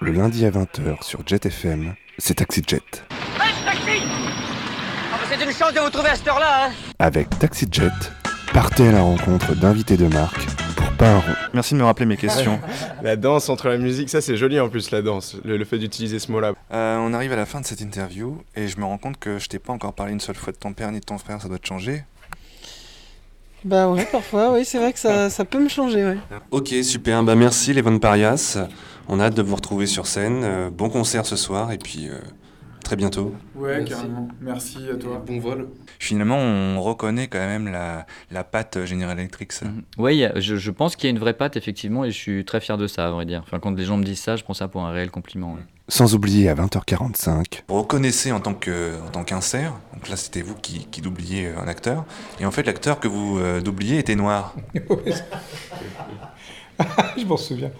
Le lundi à 20h sur Jet FM, c'est Taxi Jet. taxi Ah bah c'est une chance de vous trouver à cette heure-là, hein Avec Taxi Jet, partez à la rencontre d'invités de marque pour pas un rond. Merci de me rappeler mes questions. La danse entre la musique, ça c'est joli en plus la danse, le, le fait d'utiliser ce mot-là. Euh, on arrive à la fin de cette interview et je me rends compte que je t'ai pas encore parlé une seule fois de ton père ni de ton frère, ça doit te changer. Bah ouais, parfois, oui, c'est vrai que ça, ça peut me changer, ouais. Ok, super. Bah merci les Von Parias. On a hâte de vous retrouver sur scène. Euh, bon concert ce soir et puis euh, très bientôt. Ouais, carrément. Merci à toi. Bon vol. Finalement, on reconnaît quand même la, la patte General Electric. ça. Mhm. Oui, je, je pense qu'il y a une vraie patte, effectivement, et je suis très fier de ça, à vrai dire. Enfin, quand les gens me disent ça, je prends ça pour un réel compliment. ouais. Sans oublier à 20h45, Vous reconnaissez en tant que en tant qu'insert, donc là c'était vous qui, qui doubliez euh, un acteur, et en fait l'acteur que vous euh, doubliez était noir. Je m'en souviens.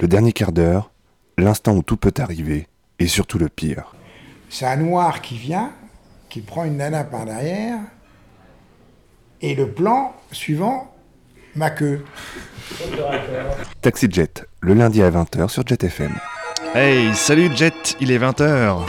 Le dernier quart d'heure, l'instant où tout peut arriver, et surtout le pire. C'est un noir qui vient, qui prend une nana par derrière, et le plan suivant, ma queue. Taxi Jet, le lundi à 20h sur Jet FM. Hey, salut Jet, il est 20h.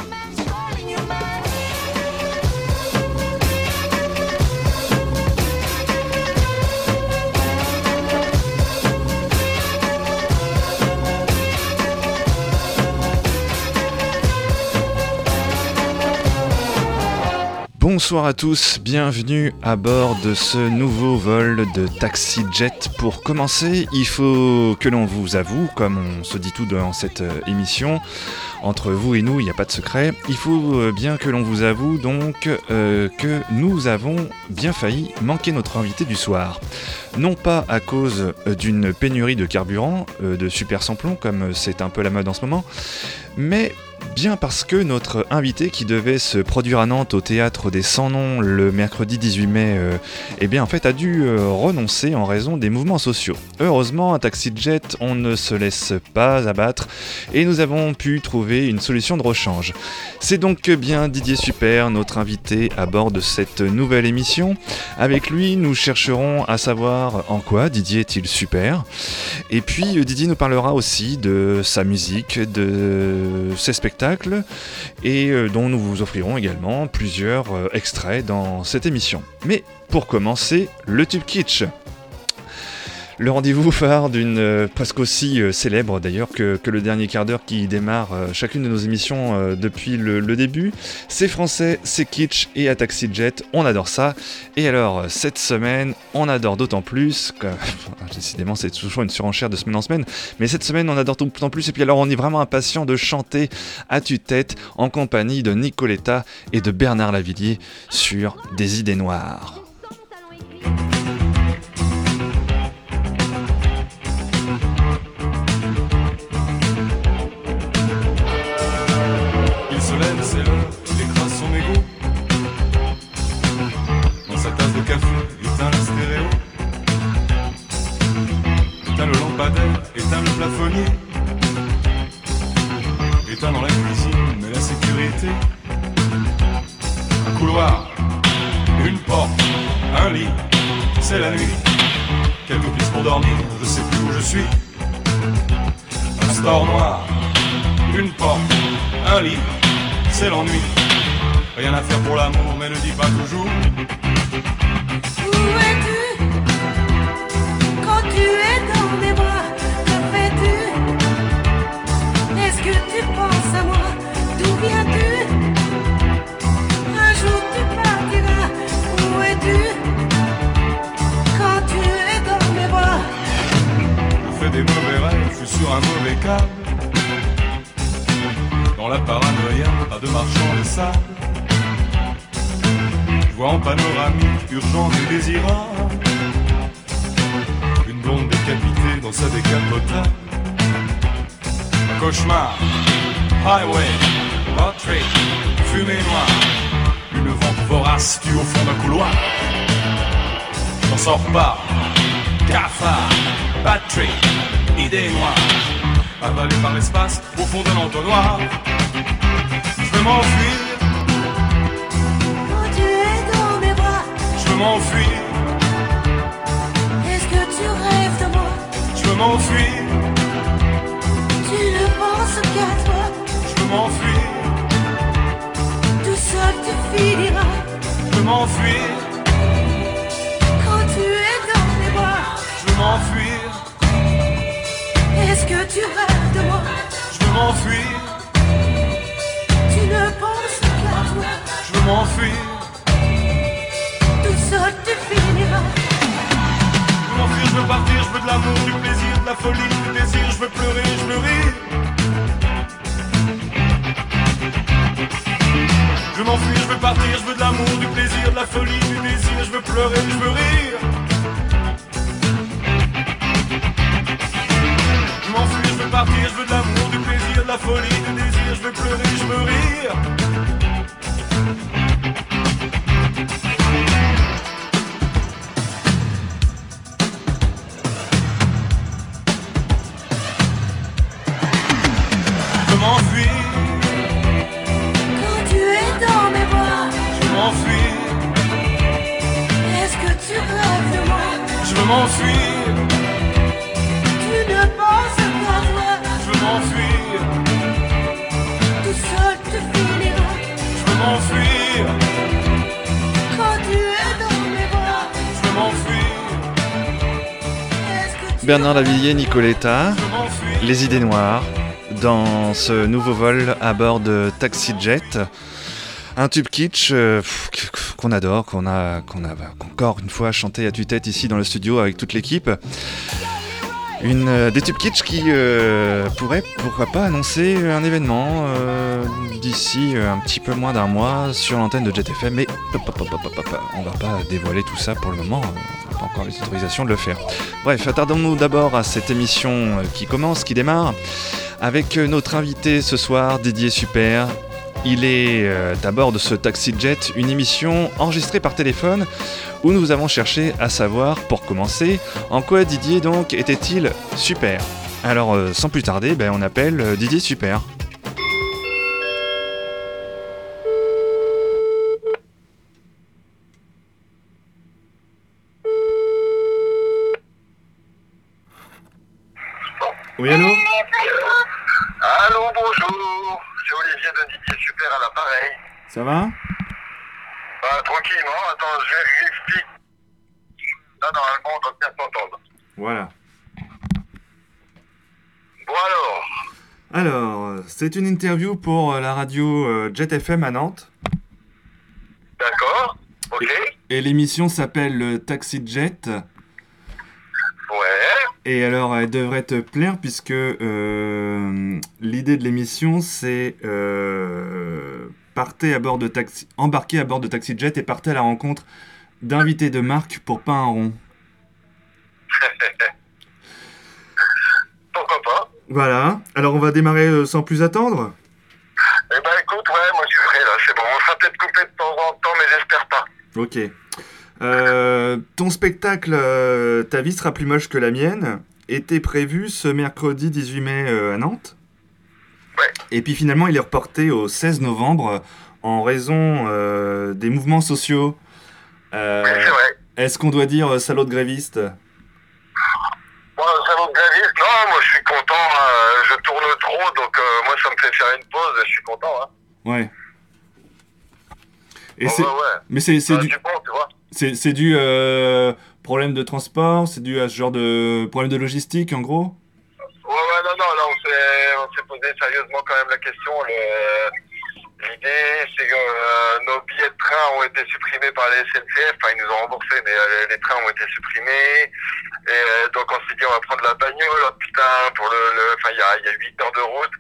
Bonsoir à tous, bienvenue à bord de ce nouveau vol de Taxi Jet. Pour commencer, il faut que l'on vous avoue, comme on se dit tout dans cette euh, émission, entre vous et nous, il n'y a pas de secret, il faut euh, bien que l'on vous avoue donc euh, que nous avons bien failli manquer notre invité du soir. Non pas à cause d'une pénurie de carburant, de super samplon, comme c'est un peu la mode en ce moment, mais bien parce que notre invité qui devait se produire à Nantes au théâtre des 100 noms le mercredi 18 mai, euh, eh bien en fait a dû euh, renoncer en raison des mouvements sociaux. Heureusement, à Taxi Jet, on ne se laisse pas abattre et nous avons pu trouver une solution de rechange. C'est donc bien Didier Super, notre invité à bord de cette nouvelle émission. Avec lui, nous chercherons à savoir en quoi Didier est-il super. Et puis euh, Didier nous parlera aussi de sa musique, de ses spectacles, et euh, dont nous vous offrirons également plusieurs euh, extraits dans cette émission. Mais pour commencer, le tube kitsch. Le rendez-vous phare d'une euh, presque aussi euh, célèbre d'ailleurs que, le dernier quart d'heure qui démarre euh, chacune de nos émissions depuis le, début. C'est français, c'est kitsch et à Taxi Jet, on adore ça. Et alors, cette semaine, on adore d'autant plus décidément, c'est toujours une surenchère de semaine en semaine, mais cette semaine, on adore d'autant plus. Et puis alors, on est vraiment impatient de chanter à tue-tête en compagnie de Nicoletta et de Bernard Lavillier sur Des idées noires. Plafonnier. Éteint dans la cuisine, mais la sécurité. Un couloir, une porte, un lit, c'est la nuit. Quelques pistes pour dormir, je sais plus où je suis. Un store noir, une porte, un lit, c'est l'ennui. Rien à faire pour l'amour, mais ne dis pas toujours. Où es-tu? Quand tu es dans mes bras sur un mauvais câble. Dans la paranoïa, pas de marchand de sable. Je vois en panoramique, urgente et désirable. Une blonde décapitée dans sa décapotable. Un cauchemar, highway, road fumée noire. Une vente vorace tue au fond d'un couloir. J'en sors pas, cafard, batterie, idée avalé par l'espace au fond d'un entonnoir. Je veux m'enfuir. Quand tu es dans mes bras, je veux m'enfuir. Est-ce que tu rêves de moi? Je veux m'enfuir. Tu ne penses qu'à toi. Je veux m'enfuir. Tout seul tu finiras. Je veux m'enfuir. Quand tu es dans mes bras, je veux m'enfuir est-ce que tu rêves de moi je veux m'enfuir, Tu ne penses qu'à toi, je veux m'enfuir, tout seul tu finiras. je veux m'enfuir, je veux partir, je veux de l'amour, du plaisir, de la folie, du désir, je veux pleurer, je veux rire. Je veux m'enfuir, je veux partir, je veux de l'amour, du plaisir, de la folie, du désir, je veux pleurer, je veux rire. Partir, je veux de l'amour, du plaisir, de la folie, du désir, je veux pleurer, je veux rire. Je veux m'enfuir, Quand tu es dans mes bras, je veux m'enfuir, est-ce que tu rêves de moi? Je veux Bernard Lavillier, Nicoletta, Les idées noires, dans ce nouveau vol à bord de Taxi Jet. Un tube kitsch euh, qu'on adore, qu'on a, a encore une fois chanté à tue-tête ici dans le studio avec toute l'équipe. Une, euh, des tubes kitsch qui euh, pourraient, pourquoi pas, annoncer un événement d'ici un petit peu moins d'un mois sur l'antenne de Jet FM, mais hop, hop, hop, on va pas dévoiler tout ça pour le moment, encore les autorisations de le faire. Bref, attardons-nous d'abord à cette émission euh, qui commence, qui démarre, avec euh, notre invité ce soir, Didier Super. Il est euh, à bord de ce Taxi Jet, une émission enregistrée par téléphone où nous avons cherché à savoir, pour commencer, en quoi Didier donc était-il super? Alors sans plus tarder, ben, on appelle Didier Super. Oui, allô Allô, bonjour. C'est Olivier de Didier Super à l'appareil. Ça va Bah, tranquillement, attends, je vérifie. Là, normalement, on doit bien s'entendre. Voilà. Bon, alors. Alors, c'est une interview pour euh, la radio euh, Jet FM à Nantes. D'accord. Ok. Et l'émission s'appelle euh, Taxi Jet. Ouais. Et alors, elle devrait te plaire puisque euh, l'idée de l'émission, c'est euh, partez à bord de taxi, embarquer à bord de Taxi Jet et partez à la rencontre d'invités de marque pour pas un rond. Pourquoi pas Voilà. Alors, on va démarrer euh, sans plus attendre. Eh ben, écoute, ouais, moi, je suis prêt, là. C'est bon. On sera peut-être coupé de temps en temps, mais j'espère pas. Ok. Euh, ton spectacle euh, Ta vie sera plus moche que la mienne était prévu ce mercredi 18 mai euh, à Nantes. Et puis finalement, il est reporté au 16 novembre en raison des mouvements sociaux. Est-ce qu'on doit dire salaud de gréviste? Ça vaut graviste. Non, moi, je suis content. hein. Je tourne trop, donc moi, ça me fait faire une pause. Je suis content, hein. Ouais. Et Ouais, c'est- ouais, ouais. Mais c'est c'est Bah, du, du bon, tu vois. C'est dû euh, problème de transport, c'est dû à ce genre de problème de logistique en gros? Ouais, ouais, non, non, là, on s'est, posé sérieusement quand même la question. L'idée, c'est que euh, nos billets de train ont été supprimés par les SNCF. Enfin, ils nous ont remboursés, mais euh, les trains ont été supprimés. Et euh, donc, on s'est dit, on va prendre la bagnole, putain, pour le... Enfin, il y a, il y a 8 heures de route.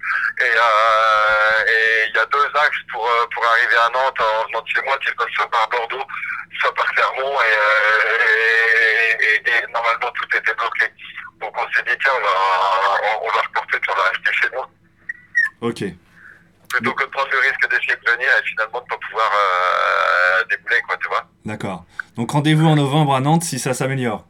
Et euh, et il y a deux axes pour, pour arriver à Nantes en venant de chez moi. Tu passes soit par Bordeaux, soit par Clermont. Et, normalement, tout était bloqué. Donc, on s'est dit, tiens, on va, on, va reporter, on va rester chez nous. Ok. Plutôt que de prendre le risque d'essayer de venir et finalement de pas pouvoir euh, débouler, quoi, tu vois. D'accord. Donc rendez-vous en novembre à Nantes si ça s'améliore.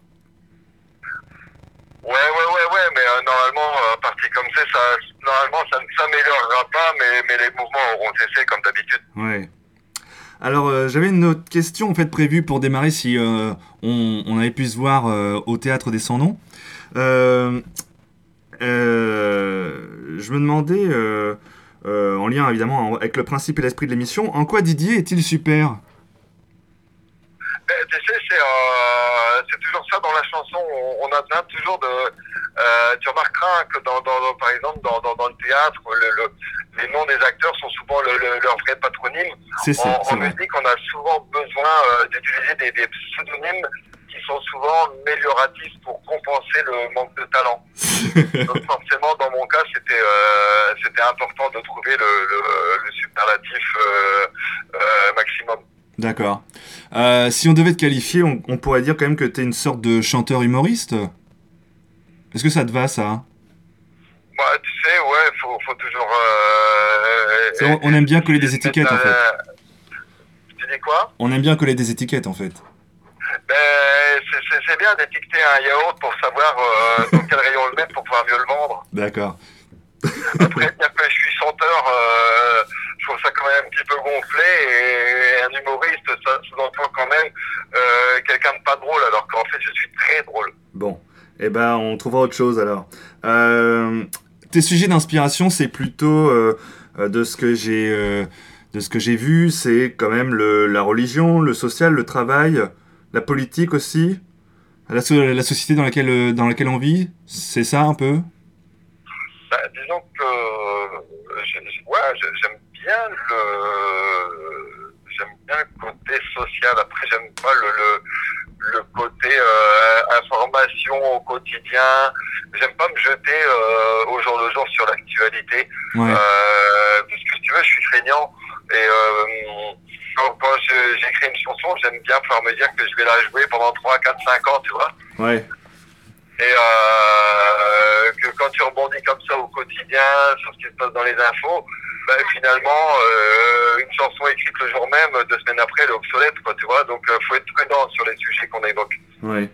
Ouais, ouais, ouais, ouais, mais euh, normalement, euh, parti comme c'est, ça, normalement, ça ne s'améliorera pas, mais, mais les mouvements auront cessé comme d'habitude. Ouais. Alors euh, j'avais une autre question en fait prévue pour démarrer si on, on avait pu se voir au théâtre des Sans Noms. Je me demandais, euh, en lien évidemment avec le principe et l'esprit de l'émission, en quoi Didier est-il super? Ben, tu sais, c'est euh, c'est toujours ça dans la chanson. On, on a besoin toujours de. Euh, tu remarqueras que dans, dans, dans- par exemple dans, le théâtre, le, le- les noms des acteurs sont souvent le, le- leur vrai patronyme. C'est ça, En, musique, on a souvent besoin d'utiliser des, des pseudonymes qui sont souvent amélioratifs pour compenser le manque de talent. Donc forcément, dans mon cas, c'était euh, c'était important de trouver le, le, le superlatif euh, euh, maximum. D'accord. Si on devait te qualifier, on, on pourrait dire quand même que t'es une sorte de chanteur humoriste? Est-ce que ça te va, ça? Bah, tu sais, ouais, faut, faut toujours. On- on aime bien coller des étiquettes, en fait. Tu dis quoi? On aime bien coller des étiquettes, en fait. Ben, c'est- bien d'étiqueter un yaourt pour savoir euh, dans quel rayon le mettre pour pouvoir mieux le vendre. D'accord. Après, que je suis chanteur, euh, je trouve ça quand même un petit peu gonflé et un humoriste, ça sous-entend quand même euh, quelqu'un de pas drôle, alors qu'en fait, je suis très drôle. Bon. Eh ben, on trouvera autre chose, alors. Euh, tes sujets d'inspiration, c'est plutôt de ce que j'ai... de ce que j'ai vu, c'est quand même le, la religion, le social, le travail, la politique aussi, la, so- la société dans laquelle, euh, dans laquelle on vit, c'est ça un peu? Bah, disons que euh, ouais, j'ai- j'aime bien le j'aime bien le côté social. Après, j'aime pas le, le, le côté euh, information au quotidien. J'aime pas me jeter euh, au jour le jour sur l'actualité. Ouais. Euh, parce que si tu veux, je suis feignant. Et euh, quand, quand je- j'écris une chanson, j'aime bien pouvoir me dire que je vais la jouer pendant 3, 4, 5 ans, tu vois. Ouais. Et euh, que quand tu rebondis comme ça au quotidien sur ce qui se passe dans les infos, ben, finalement, euh, une chanson écrite le jour même, deux semaines après, elle est obsolète, quoi, tu vois. Donc, euh, faut être prudent sur les sujets qu'on évoque. Ouais.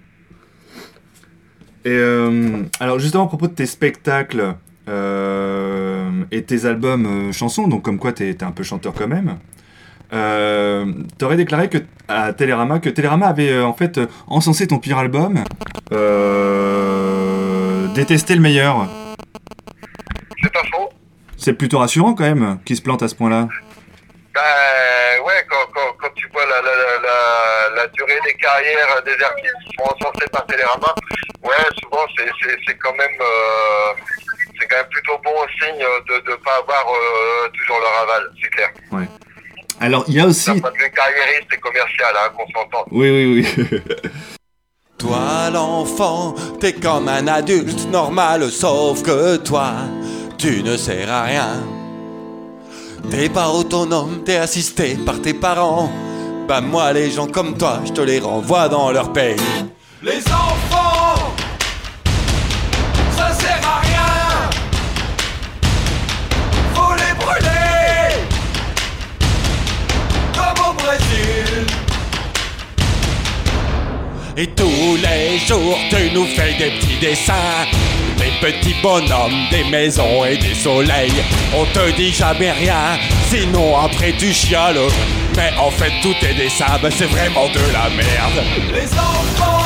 Et euh, alors justement à propos de tes spectacles euh, et tes albums euh, chansons, donc comme quoi t'es t'es un peu chanteur quand même, euh, t'aurais déclaré que à Télérama que Télérama avait euh, en fait euh, encensé ton pire album, euh, détesté le meilleur. C'est pas faux. C'est plutôt rassurant quand même qu'il se plante à ce point-là. Ben ouais, quand, quand, quand tu vois la, la, la, la, durée des carrières des artistes qui sont encensés par Télérama, ouais, souvent c'est, quand même euh, c'est quand même plutôt bon signe de ne pas avoir euh, toujours leur aval, c'est clair. Ouais. Alors il y a aussi. D'un point de vue carriériste et commercial, hein, qu'on s'entende. Oui oui oui. Toi l'enfant, t'es comme un adulte normal, sauf que toi, tu ne sers à rien. T'es pas autonome, t'es assisté par tes parents. Bah moi les gens comme toi, je te les renvoie dans leur pays. Les enfants, Et tous les jours, tu nous fais des petits dessins. Des petits bonhommes, des maisons et des soleils. On te dit jamais rien, sinon après tu chiales. Mais en fait, tous tes dessins, bah, c'est vraiment de la merde. Les enfants,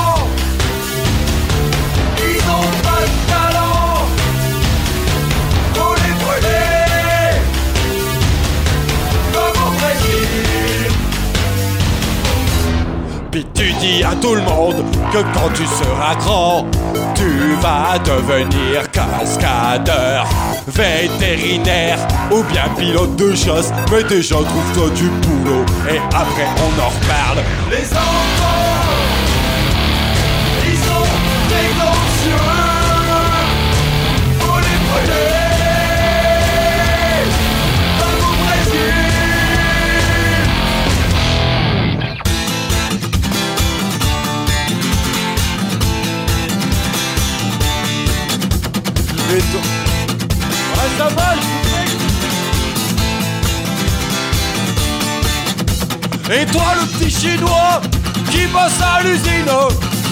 Puis tu dis à tout le monde que quand tu seras grand, tu vas devenir cascadeur, vétérinaire ou bien pilote de chasse. Mais déjà trouve-toi du boulot et après on en reparle. Les enfants, Et toi... Le petit chinois qui bosse à l'usine,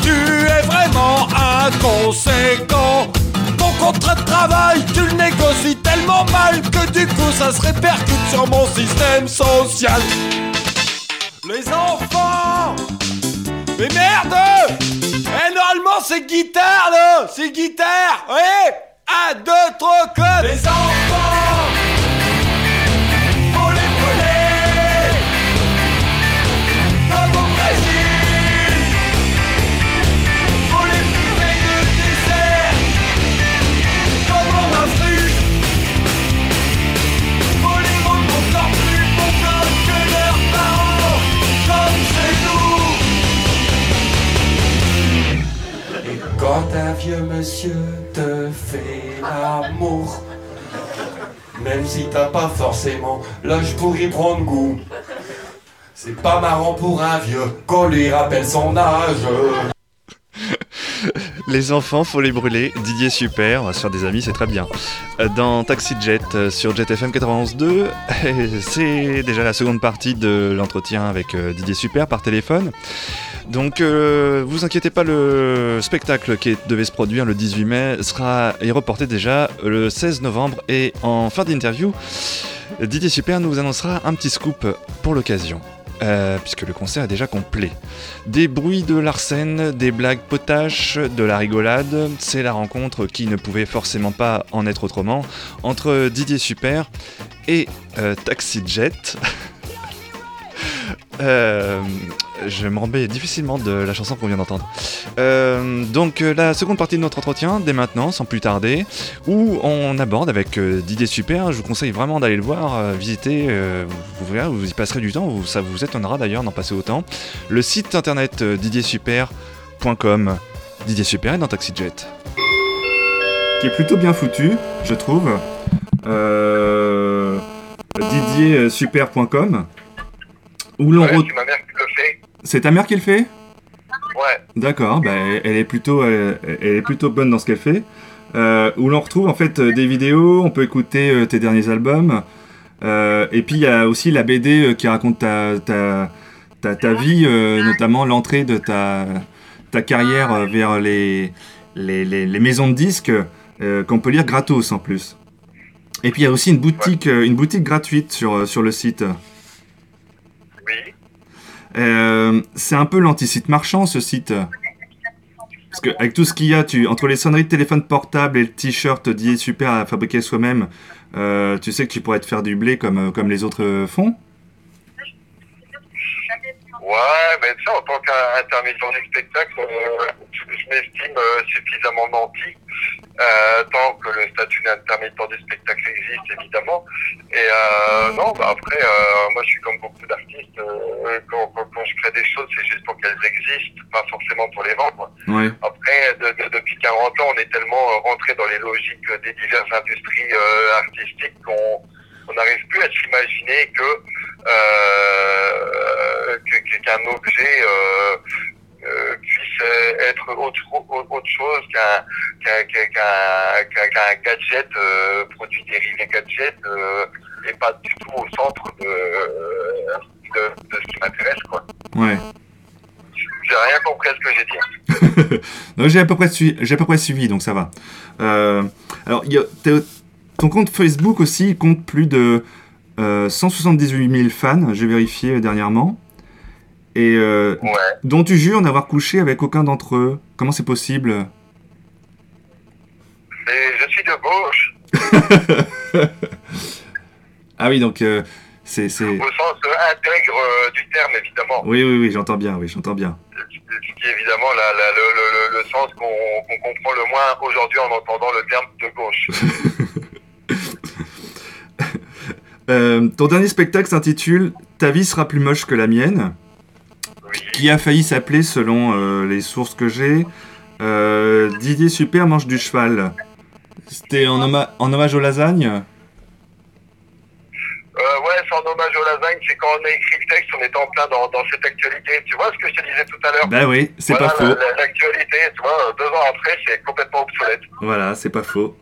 tu es vraiment inconséquent. Ton contrat de travail, tu le négocies tellement mal que du coup, ça se répercute sur mon système social. Les enfants Mais merde Eh, normalement, c'est guitare, C'est guitare Un, deux, trois, monsieur te fait l'amour. Même si t'as pas forcément l'âge pour y prendre goût. C'est pas marrant pour un vieux qu'on lui rappelle son âge. Les enfants, faut les brûler. Didier Super, sur des amis, c'est très bien. Euh, Dans Taxi Jet, euh, sur Jet FM 91.2, c'est déjà la seconde partie de l'entretien avec euh, Didier Super par téléphone. Donc, euh, vous inquiétez pas, le spectacle qui devait se produire le 18 mai sera est reporté déjà le 16 novembre. Et en fin d'interview, Didier Super nous annoncera un petit scoop pour l'occasion. euh, puisque le concert est déjà complet. Des bruits de l'arsène, des blagues potaches, de la rigolade, c'est la rencontre qui ne pouvait forcément pas en être autrement entre Didier Super et euh, Taxi Jet. je me remets difficilement de la chanson qu'on vient d'entendre. Euh, donc euh, la seconde partie de notre entretien, dès maintenant, sans plus tarder, où on aborde avec euh, Didier Super, je vous conseille vraiment d'aller le voir, euh, visiter, euh, vous, vous verrez, vous y passerez du temps, vous- ça vous étonnera d'ailleurs d'en passer autant. Le site internet euh, didiersuper.com, Didier Super est dans Taxi Jet. Qui est plutôt bien foutu, je trouve. Euh, didiersuper.com où l'on Ouais, re- c'est ta mère qui le fait? Ouais. D'accord, bah, elle est plutôt, euh, elle est plutôt bonne dans ce qu'elle fait. Euh, où l'on retrouve en fait euh, des vidéos, on peut écouter tes derniers albums. Euh, et puis il y a aussi la BD qui raconte ta, ta, ta, ta vie, euh, notamment l'entrée de ta, ta carrière vers les, les, les- les maisons de disques qu'on peut lire gratos en plus. Et puis il y a aussi une boutique, une boutique gratuite sur, sur le site. Euh, c'est un peu l'anti-site marchand ce site. Parce que avec tout ce qu'il y a, tu, entre les sonneries de téléphone portable et le t-shirt dit super à fabriquer soi-même, euh, tu sais que tu pourrais te faire du blé comme, euh, comme les autres font. Ouais, mais tu sais, en tant qu'intermittent du spectacle, euh, je m'estime euh, suffisamment nanti, euh, tant que le statut d'intermittent du spectacle existe, évidemment. Et non, bah après, moi je suis comme beaucoup d'artistes, quand, quand, quand je crée des choses, c'est juste pour qu'elles existent, pas forcément pour les vendre. Ouais. Après, de- de- depuis 40 ans, on est tellement rentré dans les logiques des diverses industries artistiques qu'on on n'arrive plus à s'imaginer que- qu'un objet euh, euh, puisse euh, être autre, au- autre chose qu'un qu'un- qu'un gadget, euh, produit dérivé gadget, euh, et pas du tout au centre de, de, de ce qui m'intéresse. quoi. Ouais. J'ai rien compris à ce que j'ai dit. Non, j'ai à peu près suivi, j'ai à peu près suivi, donc ça va. Euh, alors, y a- ton compte Facebook aussi compte plus de euh, 178 000 fans, j'ai vérifié dernièrement, et euh, dont tu jures n'avoir couché avec aucun d'entre eux. Comment c'est possible? Je suis de gauche, Ah oui, donc euh, c'est, au sens euh, intègre euh, du terme, évidemment. Oui, oui, oui, j'entends bien, oui, j'entends bien. Ce qui est évidemment la- la- le, le- le- sens qu'on qu'on comprend le moins aujourd'hui en entendant le terme de gauche. Euh, ton dernier spectacle s'intitule Ta vie sera plus moche que la mienne, qui a failli s'appeler, selon euh, les sources que j'ai, euh, Didier Super mange du cheval. C'était en, homma- en hommage aux lasagnes? Ouais, c'est en hommage aux lasagnes, c'est quand on a écrit le texte, on était en plein dans, dans cette actualité. Tu vois ce que je te disais tout à l'heure? Bah oui, c'est Voilà, pas faux. la- la- L'actualité, tu vois, deux ans après, c'est complètement obsolète. Voilà, c'est pas faux.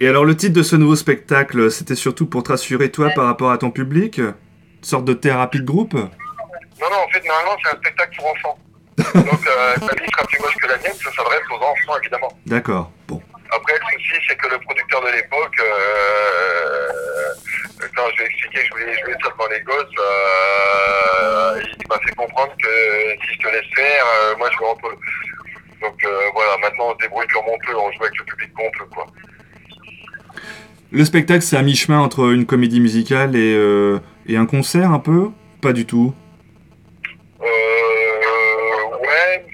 Et alors le titre de ce nouveau spectacle, c'était surtout pour te rassurer toi par rapport à ton public? Une sorte de thérapie de groupe? Non, non, en fait, normalement, c'est un spectacle pour enfants. Donc, euh, ta vie sera plus moche que la mienne, ça s'adresse aux enfants, évidemment. D'accord, bon. Après, le souci, c'est que le producteur de l'époque, euh, quand je lui ai expliqué que je voulais jouer ça devant les gosses, euh, il m'a fait comprendre que si je te laisse faire, euh, moi je veux un peu. Donc euh, voilà, maintenant on se débrouille comme on peut, on joue avec le public qu'on peut, quoi. Le spectacle c'est à mi-chemin entre une comédie musicale et, euh, et un concert un peu Pas du tout? Euh, ouais.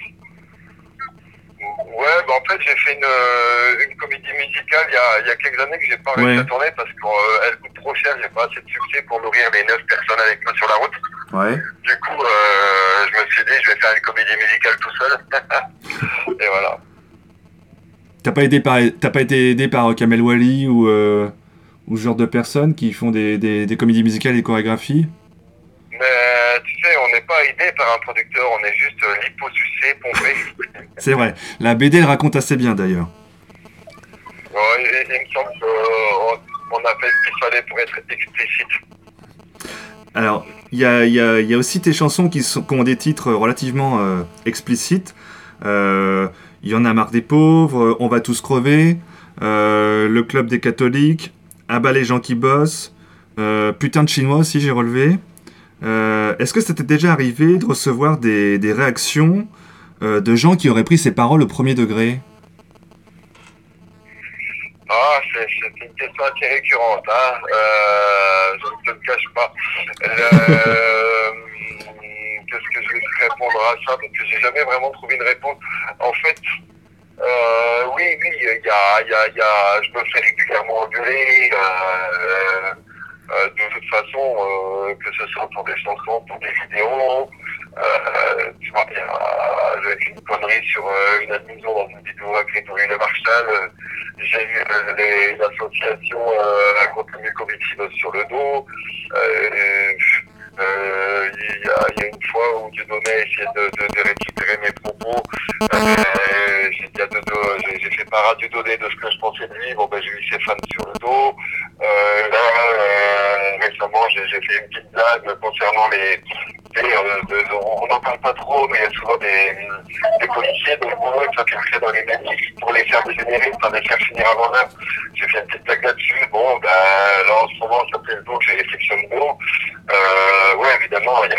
Ouais, bah en fait, j'ai fait une, euh, une comédie musicale il y a, il y a quelques années que j'ai pas réussi Ouais. à tourner parce qu'elle coûte trop cher, j'ai pas assez de succès pour nourrir les 9 personnes avec moi sur la route. Ouais. Du coup, euh, je me suis dit, je vais faire une comédie musicale tout seul. Et voilà. T'as pas, aidé par- t'as pas été aidé par Kamel Wally ou, euh, ou ce genre de personnes qui font des, des- des comédies musicales et des chorégraphies? Mais tu sais, on n'est pas aidé par un producteur, on est juste euh, liposucé, pompé. C'est vrai. La BD elle raconte assez bien d'ailleurs. Ouais, il, il me semble qu'on on a fait ce qu'il fallait pour être explicite. Alors, il y a, y a- il y a aussi tes chansons qui, sont, qui ont des titres relativement euh, explicites. Euh, Il y en a marre des pauvres, euh, On va tous crever, euh, Le club des catholiques, Abat les gens qui bossent, euh, Putain de chinois aussi j'ai relevé. Est-ce que ça déjà arrivé de recevoir des, des réactions de gens qui auraient pris ces paroles au premier degré? Ah, c'est une question assez récurrente, hein. Je ne te le cache pas. Qu'est-ce que je vais répondre à ça Parce que j'ai jamais vraiment trouvé une réponse. En fait, euh, oui, oui, il y a, y a, y a, je me fais régulièrement engueuler. Euh, euh, de toute façon, que ce soit pour des chansons, pour des vidéos. Tu vois, il y a une connerie sur une admission dans une vidéo à Grégory. Euh, J'ai eu les- l'association euh, contre le sur le dos. Euh, euh, Il y, a, il y a une fois où Dieudonné a essayé de, de, de récupérer mes propos. Euh, j'ai fait part à Dieudonné de ce que je pensais de lui. Bon, ben, j'ai eu ses fans sur le dos. Euh, là, euh, récemment, j'ai fait une petite blague concernant les. Euh, on n'en parle pas trop, mais il y a souvent des, policiers donc pour eux, ça dans les manifs pour les faire dégénérer, pas les faire finir avant l'heure. J'ai fait une petite blague là-dessus. Bon, ben, là, en ce moment, dos que j'ai réflexion de mots. Euh, ouais, évidemment, il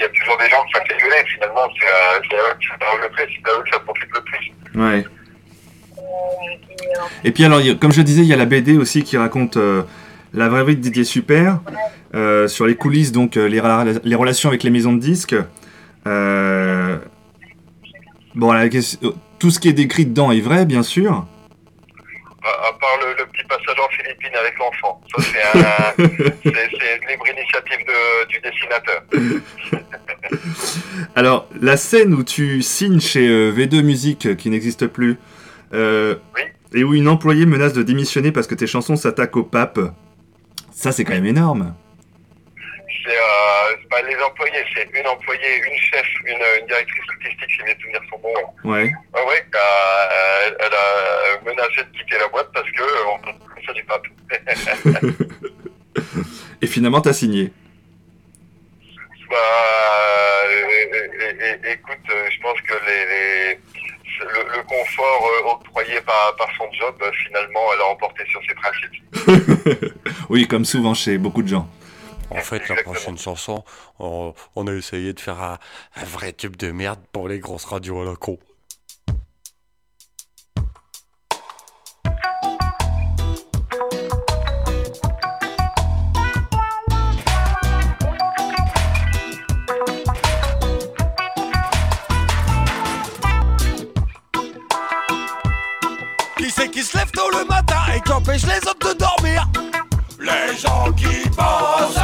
y, a, toujours des gens qui ça fait. Finalement, c'est euh, c'est à eux que ça plus, profite le plus. Ouais. Et puis alors, comme je disais, il y a la BD aussi qui raconte la vraie vie de Didier Super, euh, sur les coulisses, donc euh, les, rela- les relations avec les maisons de disques. Euh, bon, la question- tout ce qui est décrit dedans est vrai, bien sûr. À, part le, le petit passage en Philippines avec l'enfant. Ça, c'est un- libre initiative de- du dessinateur. Alors, la scène où tu signes chez euh, V2 Musique, qui n'existe plus, euh, et où une employée menace de démissionner parce que tes chansons s'attaquent au pape, ça c'est quand même énorme. C'est euh, pas les employés, c'est une employée, une chef, une, une directrice artistique, si mes souvenirs sont bons. Ouais. Ah ouais, euh, elle, elle a menacé de quitter la boîte parce que euh, ça du pape. Et finalement, t'as signé. bah, euh, écoute, je pense que les, les- le, le confort euh, octroyé par, par son job, euh, finalement, elle a emporté sur ses principes. Oui, comme souvent chez beaucoup de gens. En fait, la prochaine chanson, on, on a essayé de faire un, un vrai tube de merde pour les grosses radios locaux. Qui gens qui pensent.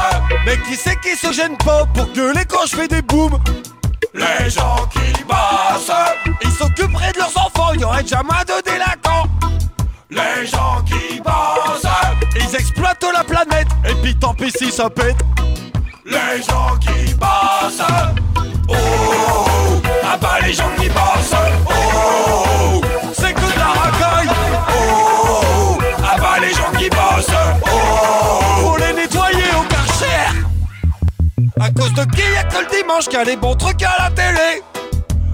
Mais qui c'est qui se gêne pas pour gueuler quand je fais des booms? Les gens qui bossent Ils s'occuperaient de leurs enfants, il y aurait jamais de délinquants. Les gens qui bossent Ils exploitent la planète et puis tant pis si ça pète. Les gens qui bossent Oh, ah bah les gens qui bossent Oh, c'est que À cause de qui y'a que le dimanche qu'il a les bons trucs à la télé?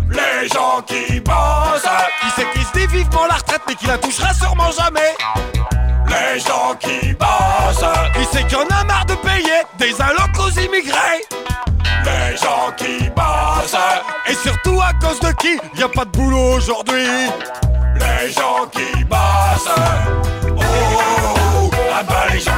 Les gens qui bossent. Qui c'est qui se dit vivement la retraite mais qui la touchera sûrement jamais. Les gens qui bossent. Qui c'est qui en a marre de payer des allocs aux immigrés? Les gens qui bossent. Et surtout à cause de qui y a pas de boulot aujourd'hui? Les gens qui bossent. Oh, ah bah les gens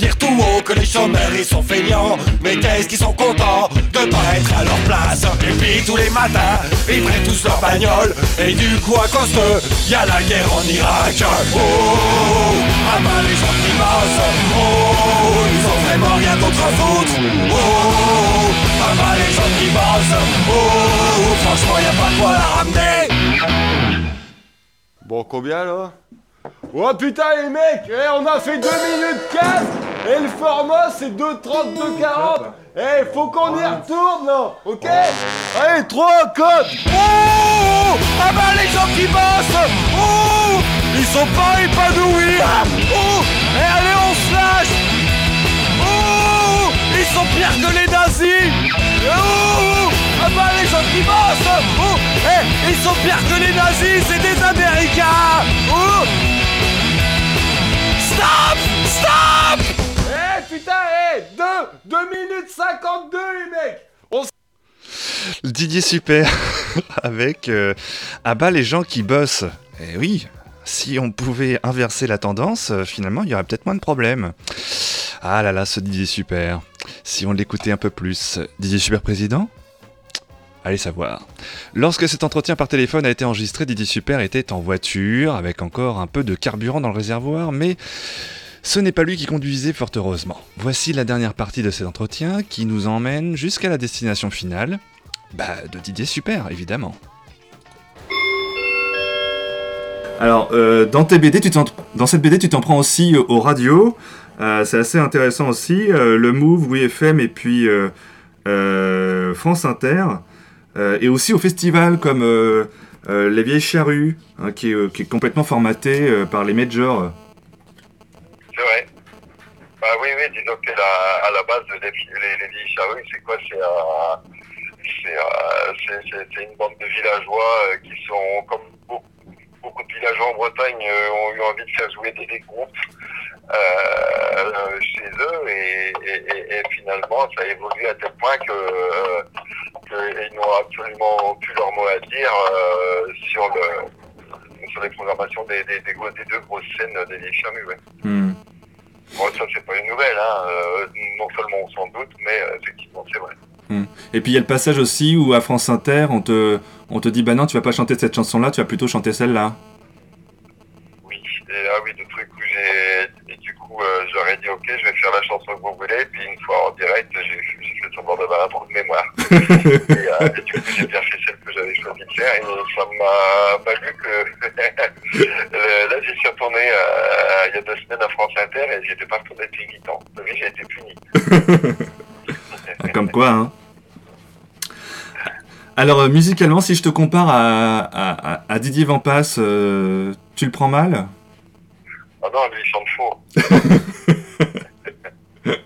dire tout haut que les chômeurs ils sont feignants. Mais qu'est-ce qu'ils sont contents de pas être à leur place. Et puis tous les matins, ils prennent tous leur bagnole. Et du coup à cause d'eux, y a la guerre en Irak. Oh, ah bah les gens qui bossent. Oh, ils ont vraiment rien d'autre à foutre. Oh, ah bah les gens qui bossent. Oh, franchement y a pas quoi la ramener. Bon, combien là? Oh putain les mecs, eh, on a fait 2 minutes 4 et le format c'est 2.32 40 Eh, faut qu'on y retourne là, ok Allez, 3 codes Oh Ah bah les gens qui bossent. Oh Ils sont pas épanouis. Oh Et allez on se lâche. Oh Ils sont pires que les nazis. Oh Ah bah les gens qui bossent. Oh Eh Ils sont pires que les nazis, c'est des américains. Oh. Stop Stop. Eh putain, eh 2 2 minutes 52 les mecs On Didier Super avec euh, à bas les gens qui bossent. Et oui, si on pouvait inverser la tendance, euh, finalement, il y aurait peut-être moins de problèmes. Ah là là, ce Didier Super. Si on l'écoutait un peu plus. Didier Super président Allez savoir. Lorsque cet entretien par téléphone a été enregistré, Didier Super était en voiture, avec encore un peu de carburant dans le réservoir, mais ce n'est pas lui qui conduisait fort heureusement. Voici la dernière partie de cet entretien qui nous emmène jusqu'à la destination finale, bah, de Didier Super, évidemment. Alors, euh, dans, tes BD, tu cette BD, tu t'en prends aussi euh, aux radios. Euh, c'est assez intéressant aussi. le Move, Oui FM et puis France Inter. Et aussi au festival comme Les Vieilles Charrues, hein, qui, est, qui est complètement formaté par les majors. C'est vrai. Bah oui, oui, disons que à la base, les, les, les vieilles c'est quoi? C'est une bande de villageois euh, qui sont, comme beaucoup, de villageois en Bretagne, euh, ont eu envie de faire jouer des, groupes euh, chez eux et, finalement, ça a évolué à tel point que, qu'ils n'ont absolument plus leur mot à dire sur le sur les programmations des, deux grosses scènes des vieilles charrues. Hmm. Bon, ça, c'est pas une nouvelle, hein. euh, non seulement on s'en doute, mais euh, effectivement, c'est vrai. Hmm. Et puis il y a le passage aussi où à France Inter, on te, on te dit bah non, tu vas pas chanter cette chanson-là, tu vas plutôt chanter celle-là. Oui, et, ah oui, le truc où j'ai. Et du coup, euh, je vais faire la chanson que vous voulez, puis une fois en direct, j'ai fait semblant d'avoir un trou de mémoire. et, euh, et du coup, j'ai bien fait celle que j'avais choisi de faire, et ça m'a valu que. le- là, j'y suis retourné euh, il y a deux semaines à France Inter, et j'y étais pas retourné depuis 8 ans. Donc, j'ai été puni. Ah, Comme quoi, hein. Alors, euh, musicalement, si je te compare à, à- à- à Didier Vampas, euh, tu le prends mal? Ah non, lui, il chante faux.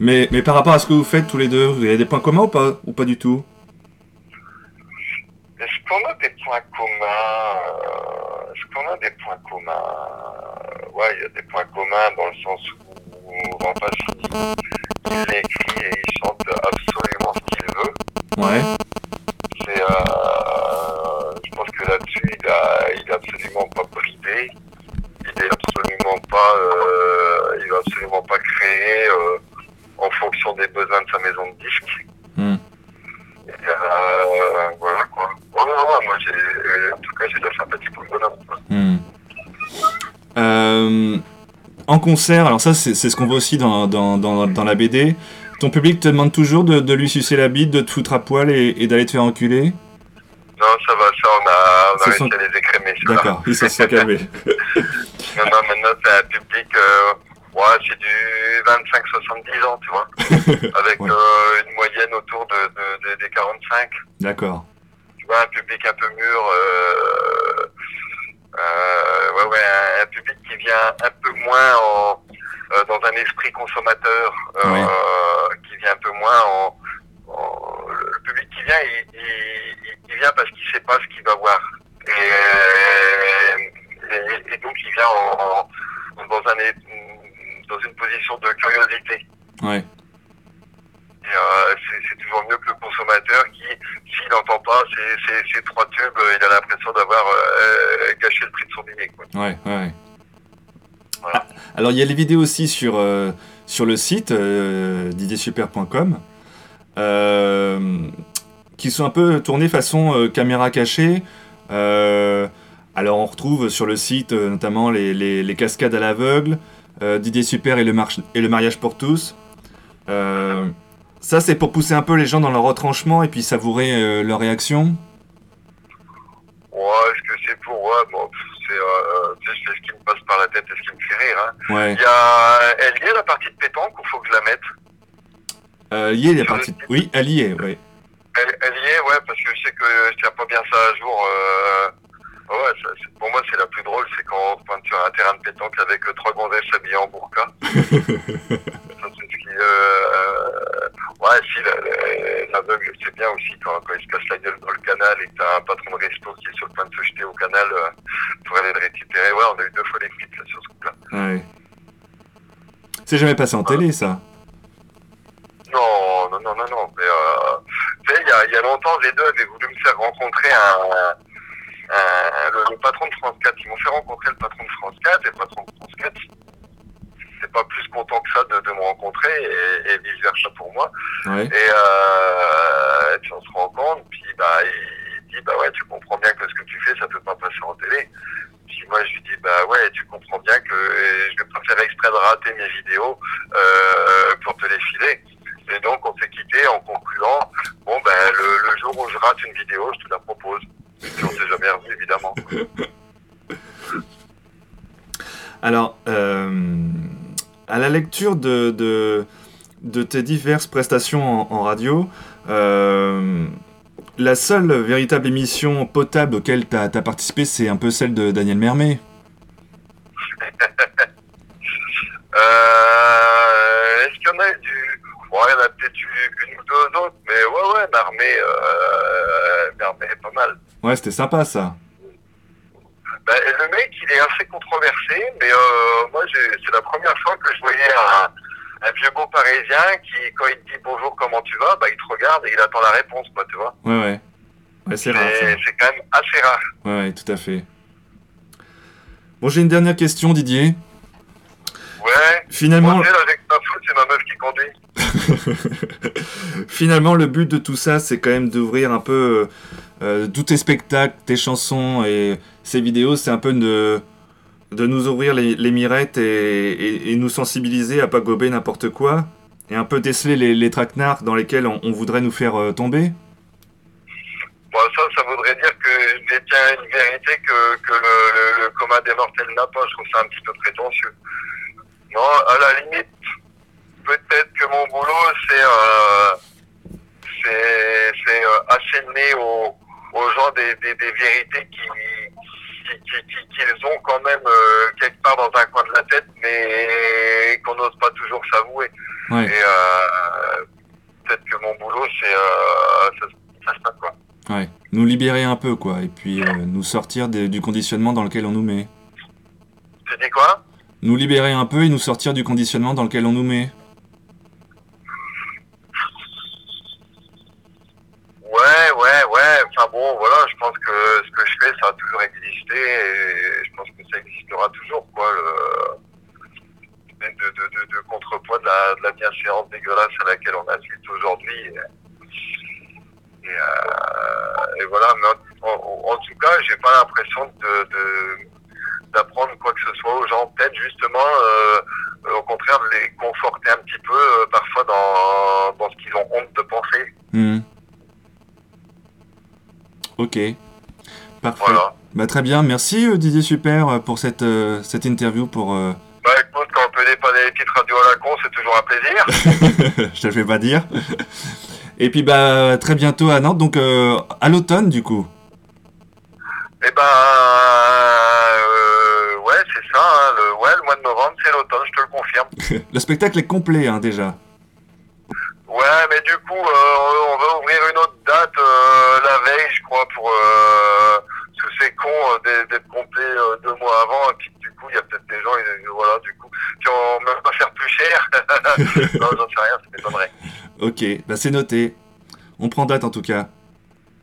mais, mais par rapport à ce que vous faites tous les deux, il y a des points communs ou pas, ou pas du tout? Est-ce qu'on a des points communs euh, Est-ce qu'on a des points communs? Ouais, il y a des points communs dans le sens où Rampas, il, il écrit et il chante absolument ce qu'il veut. Ouais. C'est, euh, je pense que là-dessus, il a, il a absolument pas Il est absolument pas, euh, il va absolument pas créer euh, en fonction des besoins de sa maison de disques. Hmm. Et, euh, voilà quoi. Ouais, ouais, ouais, moi j'ai, en tout cas, j'ai de la sympathie pour le bonhomme. Hmm. Euh, en concert, alors ça c'est c'est ce qu'on voit aussi dans, dans, dans, dans la BD, ton public te demande toujours de, de lui sucer la bite, de te foutre à poil et, et d'aller te faire enculer? Non, ça va, ça, on a, on a réussi sont- à les écrémer. D'accord, ils se sont calmés. Non, non, maintenant c'est un public, euh, ouais, c'est du 25-70 ans, tu vois. Avec euh, une moyenne autour de, de- de- des 45. D'accord. Tu vois, un public un peu mûr. Euh, euh, ouais, ouais, un, un public qui vient un peu moins en, euh, dans un esprit consommateur, euh, qui vient un peu moins en. Le public qui vient, il, il- il- il vient parce qu'il sait pas ce qu'il va voir. Et, et- et donc il vient en, en- dans, un, é- dans une position de curiosité. Ouais. Euh, c'est toujours mieux que le consommateur qui, s'il n'entend pas ces, trois tubes, euh, il a l'impression d'avoir euh, gâché le prix de son dîner. Quoi. Ouais, ouais, ouais. Ah, alors, il y a les vidéos aussi sur, euh, sur le site euh, didiersuper.com euh, qui sont un peu tournées façon euh, caméra cachée. Euh, alors, on retrouve sur le site euh, notamment les, les- les cascades à l'aveugle, euh, Didier Super et le, et le mariage pour tous. Euh, ça, c'est pour pousser un peu les gens dans leur retranchement et puis savourer euh, leur réaction. Ouais, est-ce que c'est pour ouais, bon, c'est, euh, ce qui me passe par la tête et ce qui me fait rire. Hein. Ouais. Il y a, elle y la partie de pétanque ou faut que je la mette Euh, est, il partie... Oui, elle y est, ouais. elle, elle y est, ouais, parce que je sais que je tiens pas bien ça à jour. Euh, ouais, ça, pour moi, c'est la plus drôle, c'est quand on se pointe sur un terrain de pétanque avec euh, trois gonzesses habillées en burqa. ça, c'est ce qui, euh, ouais, si, la- la- l'aveugle, c'est bien aussi quand, quand il se casse la gueule dans le canal et que t'as un patron de resto qui est sur le point de se jeter au canal euh, pour aller le récupérer. Ouais, on a eu deux fois les frites là, sur ce coup-là. Ouais. C'est jamais passé en télé, ça. Non, non, non, non, non. Mais, euh, tu sais, il y a, y a longtemps, les deux avaient voulu me faire rencontrer un, un- le, le patron de France 4. Ils m'ont fait rencontrer le patron de France 4 et le patron de France 4, c'est pas plus content que ça de, de me rencontrer et, et vice versa pour moi. Ouais. Et, euh, et puis on se rencontre, puis bah, il, il dit bah ouais, tu comprends bien que ce que tu fais, ça peut pas passer en télé. Puis moi je lui dis bah ouais, tu comprends bien que je vais pas faire exprès de rater mes vidéos euh, pour te les filer. Et donc on s'est quitté en concluant bon ben le, jour où je rate une vidéo, je te la propose. Puis on s'est jamais revu évidemment. Alors, euh, à la lecture de, de, tes diverses prestations en, en radio, euh, la seule véritable émission potable auquel tu as, participé, c'est un peu celle de Daniel Mermet. Euh, Est-ce qu'il y en a eu du... Ouais, il y en a peut-être eu une ou deux autres, mais ouais, ouais, Mermet, euh, Mermet est pas mal. Ouais, c'était sympa ça. Ben, le mec, il est assez controversé, mais euh, moi, c'est la première fois que je voyais un, un vieux beau parisien qui, quand il te dit bonjour, comment tu vas, bah, il te regarde et il attend la réponse, quoi, tu vois. Ouais, ouais. Ouais, c'est rare. C'est quand même assez rare. Ouais, ouais, tout à fait. Bon, j'ai une dernière question, Didier. Ouais. Finalement- Moi, tu sais, là, avec ma faute, c'est ma meuf qui conduit. Finalement, le but de tout ça, c'est quand même d'ouvrir un peu euh, tous tes spectacles, tes chansons et ces vidéos. C'est un peu de, de nous ouvrir les, mirettes et, nous sensibiliser à pas gober n'importe quoi. Et un peu déceler les, les traquenards dans lesquels on, voudrait nous faire euh, tomber. Bon, ça, ça voudrait dire que je détiens une vérité que, le, le, le commun des mortels n'a pas. Je trouve ça un petit peu prétentieux. Non, à la limite, peut-être que mon boulot, c'est euh, c'est euh, asséner aux, aux gens des, des, des vérités qui qui- qui- qui- qu'ils ont quand même euh, quelque part dans un coin de la tête, mais qu'on n'ose pas toujours s'avouer. Ouais. Et euh, peut-être que mon boulot, c'est euh, ça, ça se passe quoi. Ouais. Nous libérer un peu, quoi. Et puis nous sortir du conditionnement dans lequel on nous met. Tu dis quoi? Nous libérer un peu et nous sortir du conditionnement dans lequel on nous met. Ouais, ouais, ouais. Enfin bon, voilà, je pense que ce que je fais, ça a toujours existé et je pense que ça existera toujours, quoi. Le de, de, contrepoids de la, de la dégueulasse à laquelle on assiste aujourd'hui. Et, euh, voilà, en, tout cas, j'ai pas l'impression de, d'apprendre quoi que ce soit aux gens. Peut-être justement, euh, au contraire, de les conforter un petit peu euh, parfois dans, dans ce qu'ils ont honte de penser. Hmm. Ok. Parfait. Bah, très bien. Merci euh, Didier Super euh, pour cette, euh, cette interview. Pour, euh, Bah écoute, quand on peut dépanner les petites radios à la con, c'est toujours un plaisir. je te le fais pas dire. Et puis bah très bientôt à Nantes, donc euh, à l'automne du coup. Et ben, euh, ouais, c'est ça, hein, le, ouais, le mois de novembre, c'est l'automne, je te le confirme. le spectacle est complet hein, déjà. Ouais, mais du coup, euh, on va ouvrir une autre date euh, la veille, je crois, pour... Euh, parce que c'est con euh, d'être- complet euh, deux mois avant, et puis du coup, il y a peut-être des gens, et, voilà, du coup, qui ont même pas faire plus cher. non, j'en sais rien, ça m'étonnerait. Ok, bah c'est noté. On prend date en tout cas.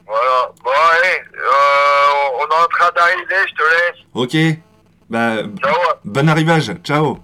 Voilà. Bon, allez, euh, on est en train d'arriver, je te laisse. Ok. Bah, Ciao. bon arrivage. Ciao.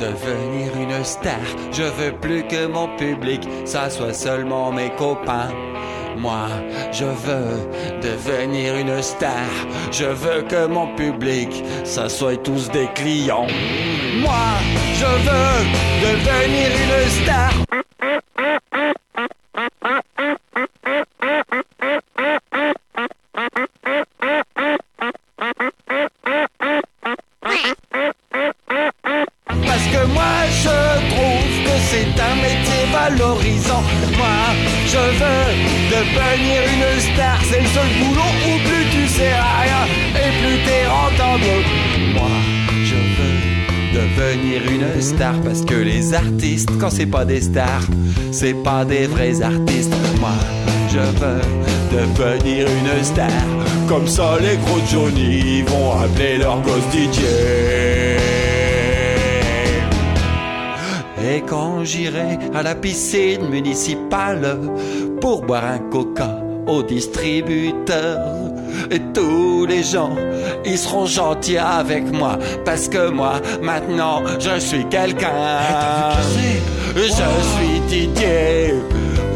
Devenir une star. Je veux plus que mon public, ça soit seulement mes copains. Moi, je veux devenir une star. Je veux que mon public, ça soit tous des clients. Moi, je veux devenir une star. Pas des stars, c'est pas des vrais artistes. Moi je veux devenir une star. Comme ça les gros Johnny vont appeler leur gosse Didier. Et quand j'irai à la piscine municipale pour boire un coca au distributeur, et tous les gens, ils seront gentils avec moi parce que moi, maintenant, je suis quelqu'un. Je suis Didier,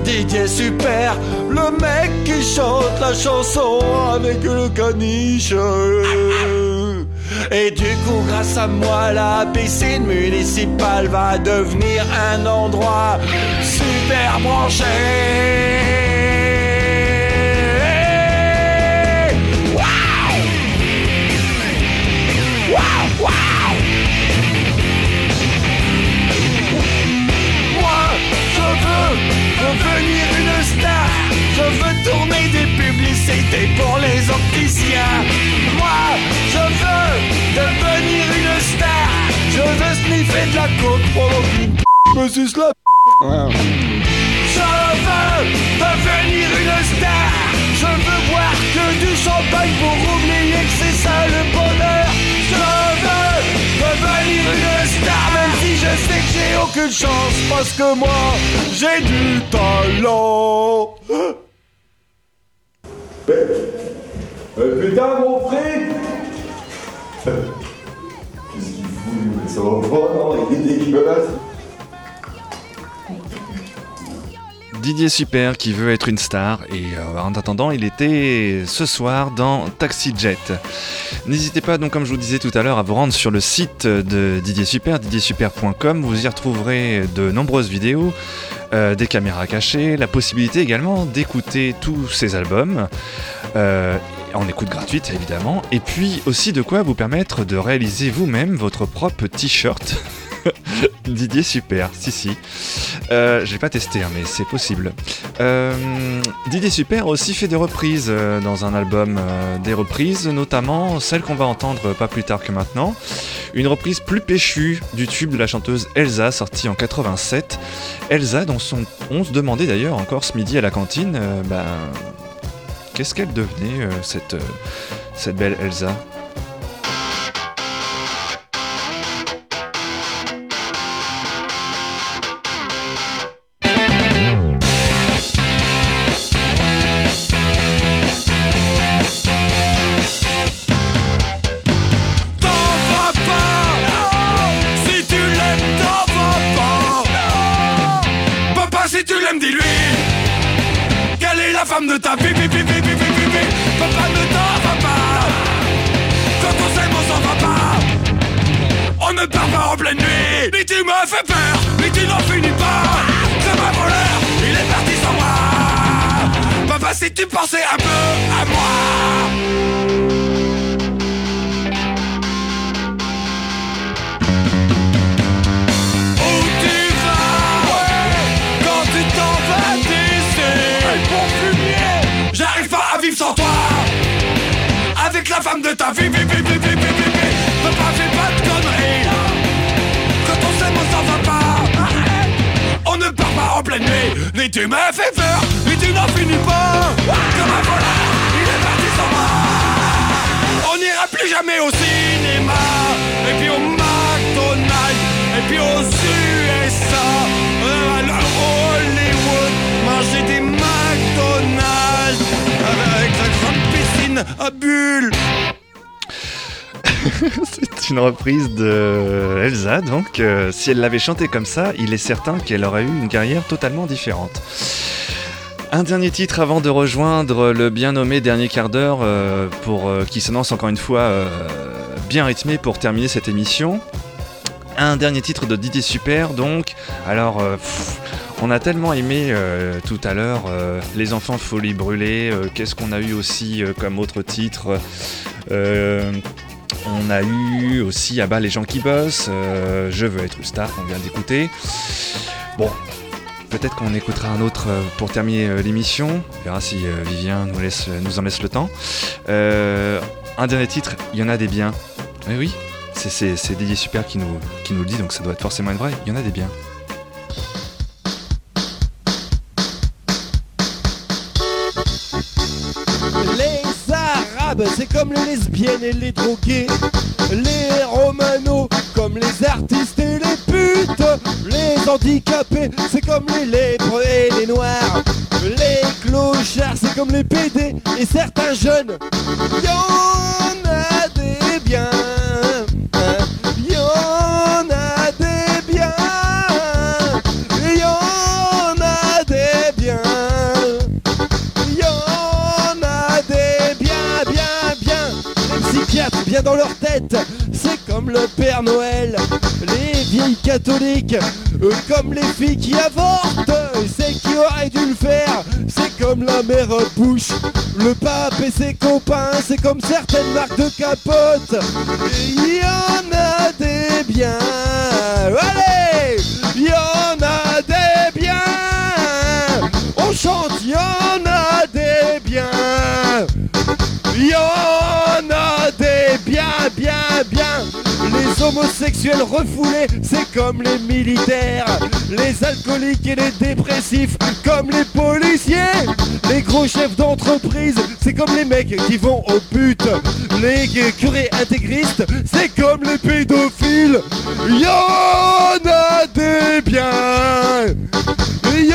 Didier super, le mec qui chante la chanson avec le caniche. Et du coup, grâce à moi, la piscine municipale va devenir un endroit super branché. Pour les opticiens. Moi, je veux devenir une star. Je veux sniffer de la coke pendant qu'une p- me suce la Je veux devenir une star. Je veux boire que du champagne pour oublier que c'est ça le bonheur. Je veux devenir une star, même si je sais que j'ai aucune chance parce que moi j'ai du talent. Euh, putain, mon fric Qu'est-ce qu'il fout. Didier Super qui veut être une star et euh, en attendant il était ce soir dans Taxi Jet. N'hésitez pas donc comme je vous disais tout à l'heure à vous rendre sur le site de Didier Super, didiersuper.com, vous y retrouverez de nombreuses vidéos, euh, des caméras cachées, la possibilité également d'écouter tous ses albums. euh, en écoute gratuite évidemment, et puis aussi de quoi vous permettre de réaliser vous-même votre propre t-shirt. Didier Super, si si. Euh, J'ai pas testé, hein, mais c'est possible. Euh, Didier Super aussi fait des reprises euh, dans un album, euh, des reprises, notamment celle qu'on va entendre pas plus tard que maintenant. Une reprise plus péchue du tube de la chanteuse Elsa, sortie en 87. Elsa, dont son- on se demandait d'ailleurs encore ce midi à la cantine, ben, qu'est-ce qu'elle devenait, cette belle Elsa? Une reprise de Elsa, donc euh, si elle l'avait chanté comme ça, il est certain qu'elle aurait eu une carrière totalement différente. Un dernier titre avant de rejoindre le bien nommé dernier quart d'heure euh, pour euh, qui s'annonce encore une fois euh, bien rythmé pour terminer cette émission. Un dernier titre de Didier Super donc. Alors on a tellement aimé tout à l'heure Les enfants folie brûlée. Qu'est-ce qu'on a eu aussi comme autre titre on a eu aussi à bas les gens qui bossent, euh, Je veux être une star qu'on vient d'écouter. Bon, peut-être qu'on écoutera un autre euh, pour terminer euh, l'émission. On verra si Vivien nous, laisse, nous en laisse le temps. Euh, un dernier titre, il y en a des biens. Oui, oui, c'est- c'est c'est Didier Super qui nous, qui nous le dit, donc ça doit être forcément être vrai. Il y en a des biens. C'est comme les lesbiennes et les drogués. Les Romanos, comme les artistes et les putes. Les handicapés, c'est comme les lèbres et les noirs. Les clochards, c'est comme les PD et certains jeunes. Y'en a des biens. Bien dans leur tête, c'est comme le Père Noël. Les vieilles catholiques, comme les filles qui avortent, c'est qui aurait dû le faire? C'est comme la mère Bush, le pape et ses copains, c'est comme certaines marques de capote. Il y en a des biens. Allez, il y en a des biens. On chante, il y en a des biens. Y en Homosexuels refoulés, c'est comme les militaires. Les alcooliques et les dépressifs, comme les policiers. Les gros chefs d'entreprise, c'est comme les mecs qui vont au but. Les curés intégristes, c'est comme les pédophiles. Il y en a des biens. Il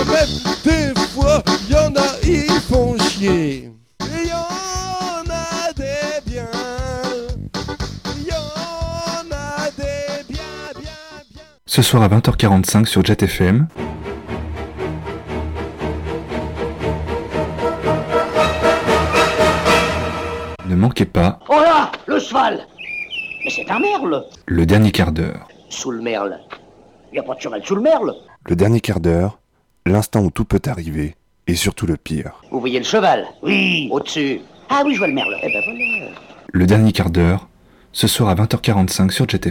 quand même, des fois, il y en a, ils font chier. Il y en a des biens. Y en a des bien, bien. Ce soir à 20h45 sur Jet FM. Ne manquez pas Oh là Le cheval Mais c'est un merle le dernier quart d'heure. Sous le merle. Il a pas de cheval sous le merle Le dernier quart d'heure, l'instant où tout peut arriver, et surtout le pire. Vous voyez le cheval? Oui Au-dessus. Ah oui, je vois le merle. Eh ben voilà. Le dernier quart d'heure, ce soir à 20h45 sur Jet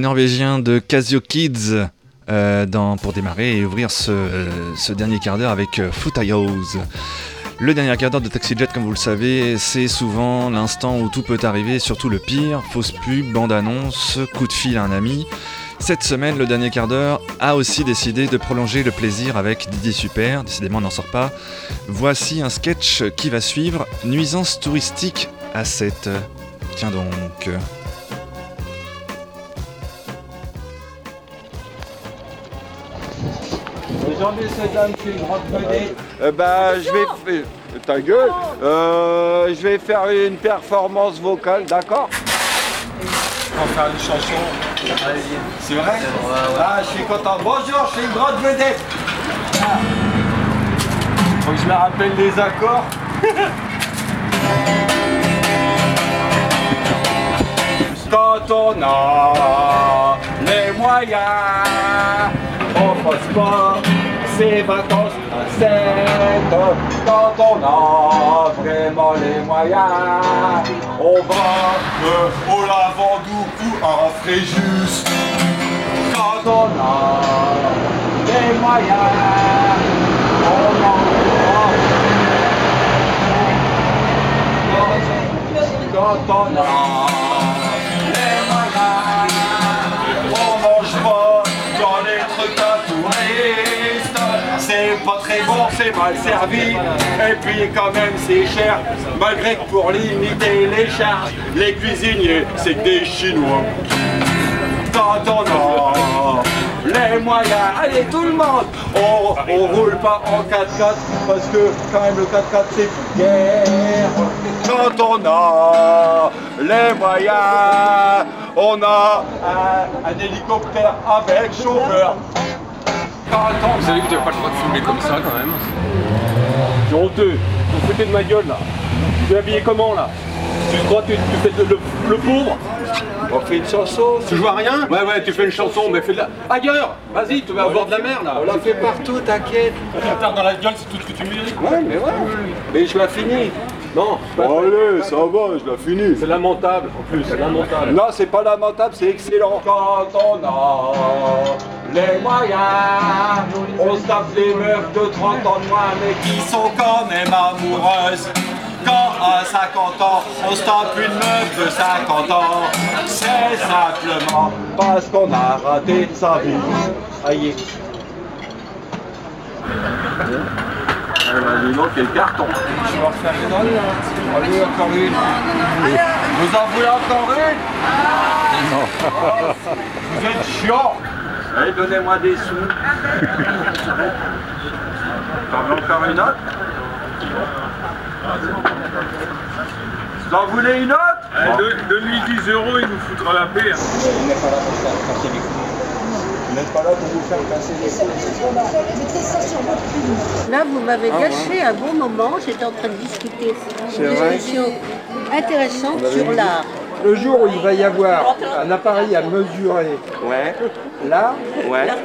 Norvégiens de Casio Kids euh, pour démarrer et ouvrir ce, euh, dernier quart d'heure avec euh, Footayos. Le dernier quart d'heure de Taxi Jet, comme vous le savez, c'est souvent l'instant où tout peut arriver, surtout le pire, fausse pub, bande-annonce, coup de fil à un ami. Cette semaine, le dernier quart d'heure a aussi décidé de prolonger le plaisir avec Didier Super, décidément on n'en sort pas. Voici un sketch qui va suivre, nuisance touristique à 7. Tiens donc. Aujourd'hui, c'est dames, c'est une grande vedette. Euh, bah, je vais. f- Ta gueule Euh, Je vais faire une performance vocale, d'accord On va faire une chanson. C'est vrai Ah, je suis content. Bonjour, je suis une grande vedette. Ah. Faut que je me rappelle les accords. Quand on a les moyens, on passe pas ses vacances 7 Quand on a vraiment les moyens, on va au Lavandou ou à Fréjus. Quand on a les moyens, on en. Quand on a pas très bon, c'est mal servi. Et puis quand même c'est cher. Malgré que pour limiter les charges, les cuisiniers, c'est que des Chinois. Quand on a les moyens, allez tout le monde, on, on roule pas en 4x4 parce que quand même le 4x4 c'est guerre. Quand on a les moyens, on a un hélicoptère avec chauffeur. Vous savez que tu n'as pas le droit de filmer comme ça quand même C'est honteux, vous foutez de ma gueule là. Tu es habillé comment là Tu crois que tu, tu fais de- le, le pauvre On fait une chanson. Tu joues à rien Ouais, ouais, tu fais une chanson, mais fais de la. Ailleurs Vas-y, tu vas avoir de la mer là On la fait partout, t'inquiète. Tard dans la gueule, c'est tout ce que tu mérites. Ouais, mais ouais. Mais je la finis. Non. Allez, ça va, je la finis. C'est lamentable en plus, c'est lamentable. Non, c'est pas lamentable, c'est excellent. Quand on a les moyens, on se tape des meufs de 30 ans de moins, mais qui sont quand même amoureuses. Quand à 50 ans, on se tape une meuf de 50 ans, c'est simplement parce qu'on a raté sa vie. Aïe. Ben, dis donc, quel carton Je vais en refaire une autre, là. Allez, encore une. Vous en voulez encore une Non. Vous êtes chiant Allez, donnez-moi des sous. T'en veux encore une autre Vous en voulez une autre Donne-lui 10 euros, il nous foutra la paix. On n'est pas là pour faire casser les couilles. Vous n'êtes pas là pour vous faire casser les couilles. Là, vous m'avez Ah, gâché un bon moment. J'étais en train de discuter C'est une discussion intéressante sur l'art. Le jour où il va y avoir un appareil à mesurer, là,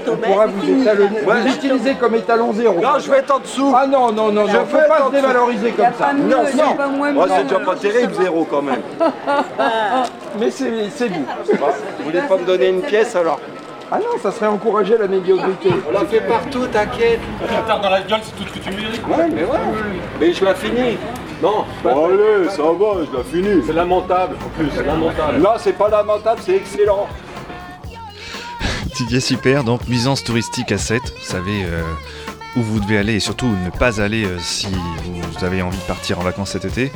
on pourra vous étalonner, Ouais. vous utiliser comme étalon zéro. Non, je vais être en dessous. Ah non, non, non, Je faut être pas en se dévaloriser dessous. comme ça. Non, non. Oh, c'est déjà pas terrible, zéro quand même. Mais c'est c'est vous. Vous voulez pas me donner une pièce alors? Ah non, ça serait encourager la médiocrité. On la fait partout, t'inquiète. Tard dans la gueule, c'est tout ce que tu mérites. Ouais, mais ouais. Mais je la finis. Non. Allez, ça va, je la finis. C'est lamentable en plus, c'est lamentable. Non, c'est pas lamentable, c'est excellent. Didier Super, donc nuisance touristique à 7. Vous savez euh, où vous devez aller et surtout ne pas aller euh, si vous avez envie de partir en vacances cet été.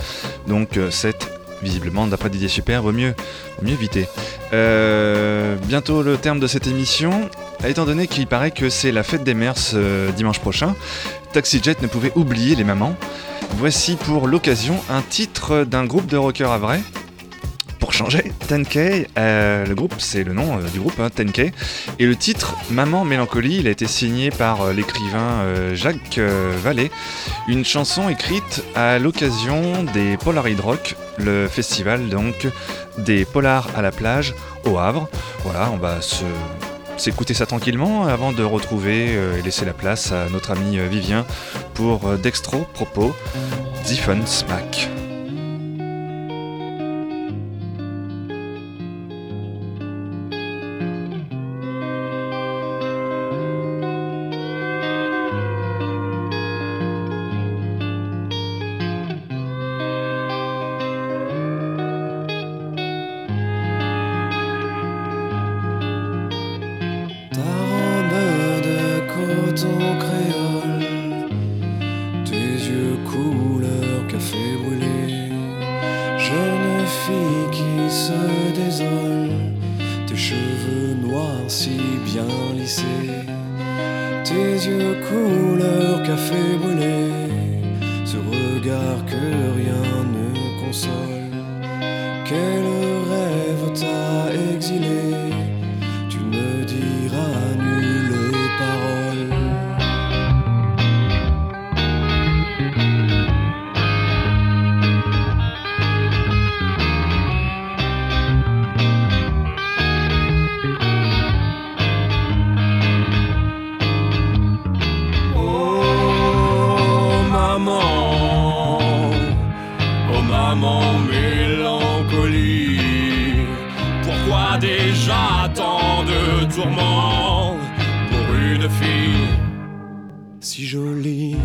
Donc euh, 7, visiblement, d'après Didier Super, vaut mieux, vaut mieux éviter. Euh, bientôt le terme de cette émission. Étant donné qu'il paraît que c'est la fête des ce dimanche prochain, TaxiJet ne pouvait oublier les mamans. Voici pour l'occasion un titre d'un groupe de rockers à vrai, changer, 10K, euh, le groupe, c'est le nom euh, du groupe, hein, 10K, et le titre Maman Mélancolie, il a été signé par euh, l'écrivain Jacques Vallée, une chanson écrite à l'occasion des Polaroid Rock, le festival donc des Polars à la plage au Havre. Voilà, on va s'écouter ça tranquillement avant de retrouver et laisser la place à notre ami Vivien pour Dextro Propos, Diffun Smack. 努力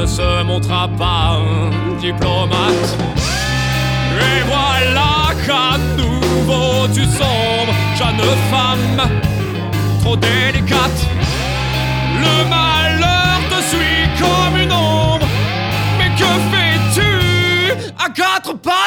ne se montra pas un diplomate. Et voilà qu'à nouveau tu sombres, jeune femme, trop délicate. Le malheur te suit comme une ombre, mais que fais-tu à quatre pas